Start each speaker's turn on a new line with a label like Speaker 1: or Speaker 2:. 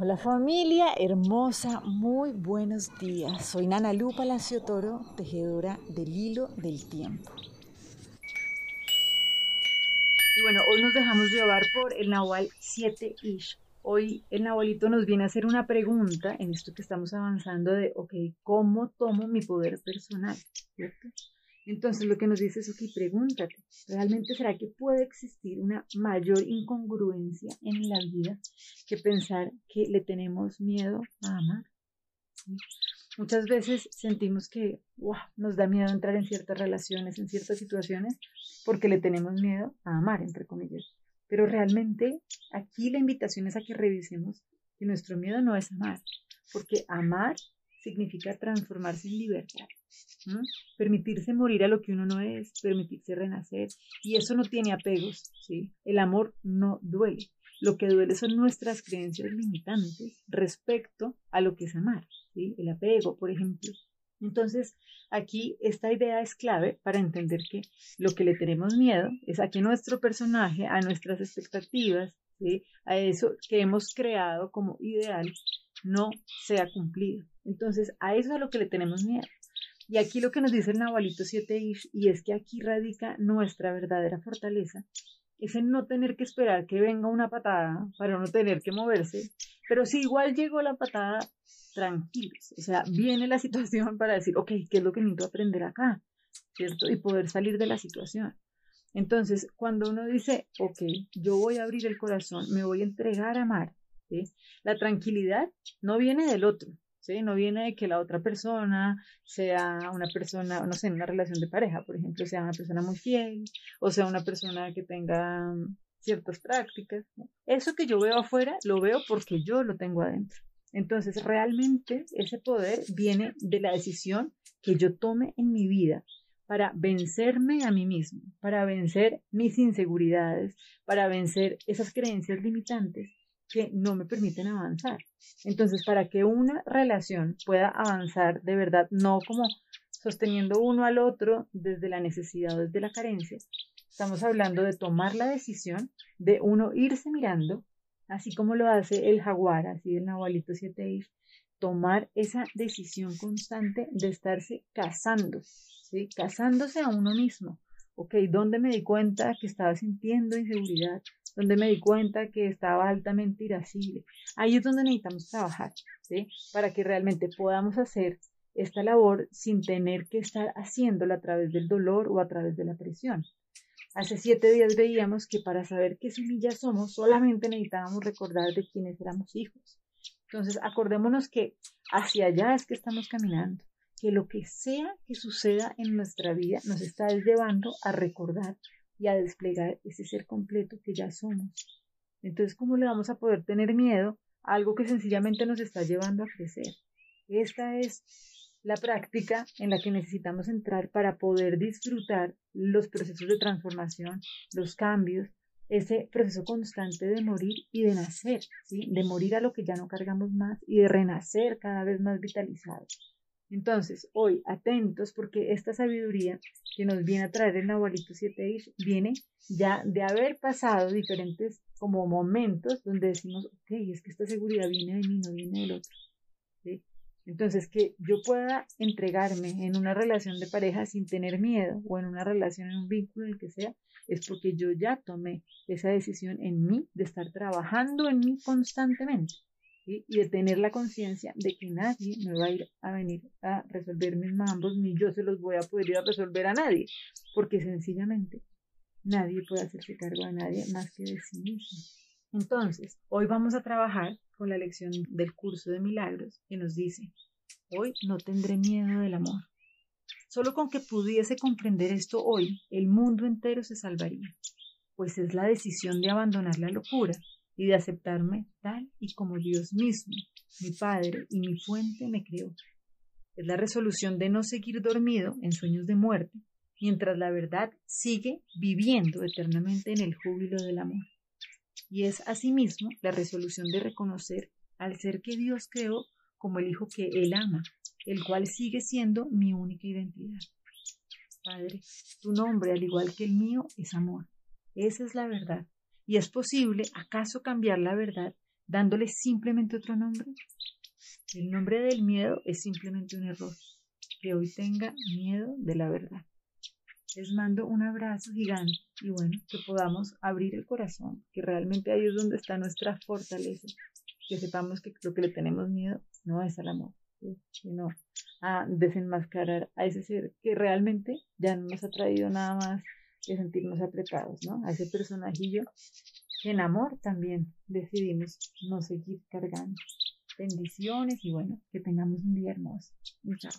Speaker 1: Hola familia hermosa, muy buenos días. Soy Nana Lu Palacio Toro, tejedora del hilo del tiempo. Y bueno, hoy nos dejamos llevar por el Nahual 7 Ish. Hoy el Nahualito nos viene a hacer una pregunta en esto que estamos avanzando de, ok, ¿cómo tomo mi poder personal? ¿Cierto? Entonces lo que nos dice es, ok, pregúntate, ¿realmente será que puede existir una mayor incongruencia en la vida que pensar que le tenemos miedo a amar? Muchas veces sentimos que nos da miedo entrar en ciertas relaciones, en ciertas situaciones, porque le tenemos miedo a amar, entre comillas. Pero realmente aquí la invitación es a que revisemos que nuestro miedo no es amar, porque amar significa transformarse en libertad. Permitirse morir a lo que uno no es, permitirse renacer. Y eso no tiene apegos, ¿sí? El amor no duele. Lo que duele son nuestras creencias limitantes respecto a lo que es amar, ¿sí? El apego, por ejemplo. Entonces, aquí esta idea es clave para entender que lo que le tenemos miedo es a que nuestro personaje, a nuestras expectativas, a eso que hemos creado como ideal, no sea cumplido. Entonces, a eso es a lo que le tenemos miedo. Y aquí lo que nos dice el Nahualito 7 Ish, y es que aquí radica nuestra verdadera fortaleza, es en no tener que esperar que venga una patada para no tener que moverse, pero si igual llegó la patada, tranquilos. O sea, viene la situación para decir, ok, ¿qué es lo que necesito aprender acá? ¿Cierto? Y poder salir de la situación. Entonces, cuando uno dice, ok, yo voy a abrir el corazón, me voy a entregar a amar, la tranquilidad no viene del otro, no viene de que la otra persona sea una persona, no sé, en una relación de pareja, por ejemplo, sea una persona muy fiel o sea una persona que tenga ciertas prácticas. Eso que yo veo afuera, lo veo porque yo lo tengo adentro. Entonces, realmente ese poder viene de la decisión que yo tome en mi vida para vencerme a mí mismo, para vencer mis inseguridades, para vencer esas creencias limitantes que no me permiten avanzar. Entonces, para que una relación pueda avanzar de verdad, no como sosteniendo uno al otro desde la necesidad o desde la carencia, estamos hablando de tomar la decisión de uno irse mirando, así como lo hace el jaguar, así el nahualito 7 tomar esa decisión constante de estarse casando, ¿sí? casándose a uno mismo. Ok, ¿dónde me di cuenta que estaba sintiendo inseguridad? Donde me di cuenta que estaba altamente irascible. Ahí es donde necesitamos trabajar, ¿sí? Para que realmente podamos hacer esta labor sin tener que estar haciéndola a través del dolor o a través de la presión. Hace siete días veíamos que para saber qué semillas somos solamente necesitábamos recordar de quiénes éramos hijos. Entonces, acordémonos que hacia allá es que estamos caminando, que lo que sea que suceda en nuestra vida nos está llevando a recordar y a desplegar ese ser completo que ya somos. Entonces, ¿cómo le vamos a poder tener miedo a algo que sencillamente nos está llevando a crecer? Esta es la práctica en la que necesitamos entrar para poder disfrutar los procesos de transformación, los cambios, ese proceso constante de morir y de nacer, ¿sí? de morir a lo que ya no cargamos más y de renacer cada vez más vitalizados. Entonces, hoy, atentos, porque esta sabiduría que nos viene a traer el Nahualito 7 viene ya de haber pasado diferentes como momentos donde decimos, ok, es que esta seguridad viene de mí, no viene del otro. Entonces, que yo pueda entregarme en una relación de pareja sin tener miedo o en una relación, en un vínculo, en el que sea, es porque yo ya tomé esa decisión en mí de estar trabajando en mí constantemente y de tener la conciencia de que nadie me va a ir a venir a resolver mis mambos, ni yo se los voy a poder ir a resolver a nadie, porque sencillamente nadie puede hacerse cargo de nadie más que de sí mismo. Entonces, hoy vamos a trabajar con la lección del curso de milagros que nos dice, hoy no tendré miedo del amor. Solo con que pudiese comprender esto hoy, el mundo entero se salvaría, pues es la decisión de abandonar la locura y de aceptarme tal y como Dios mismo, mi Padre y mi fuente me creó. Es la resolución de no seguir dormido en sueños de muerte, mientras la verdad sigue viviendo eternamente en el júbilo del amor. Y es asimismo la resolución de reconocer al ser que Dios creó como el Hijo que Él ama, el cual sigue siendo mi única identidad. Padre, tu nombre, al igual que el mío, es amor. Esa es la verdad, ¿Y es posible acaso cambiar la verdad dándole simplemente otro nombre. El nombre del miedo es simplemente un error. Que hoy tenga miedo de la verdad. Les mando un abrazo gigante y bueno, que podamos abrir el corazón, que realmente ahí es donde está nuestra fortaleza, que sepamos que lo que le tenemos miedo no es al amor, sino a desenmascarar a ese ser que realmente ya no nos ha traído nada más que sentirnos apretados, ¿no? A ese personajillo en amor también decidimos no seguir cargando. Bendiciones y bueno, que tengamos un día hermoso. Chao.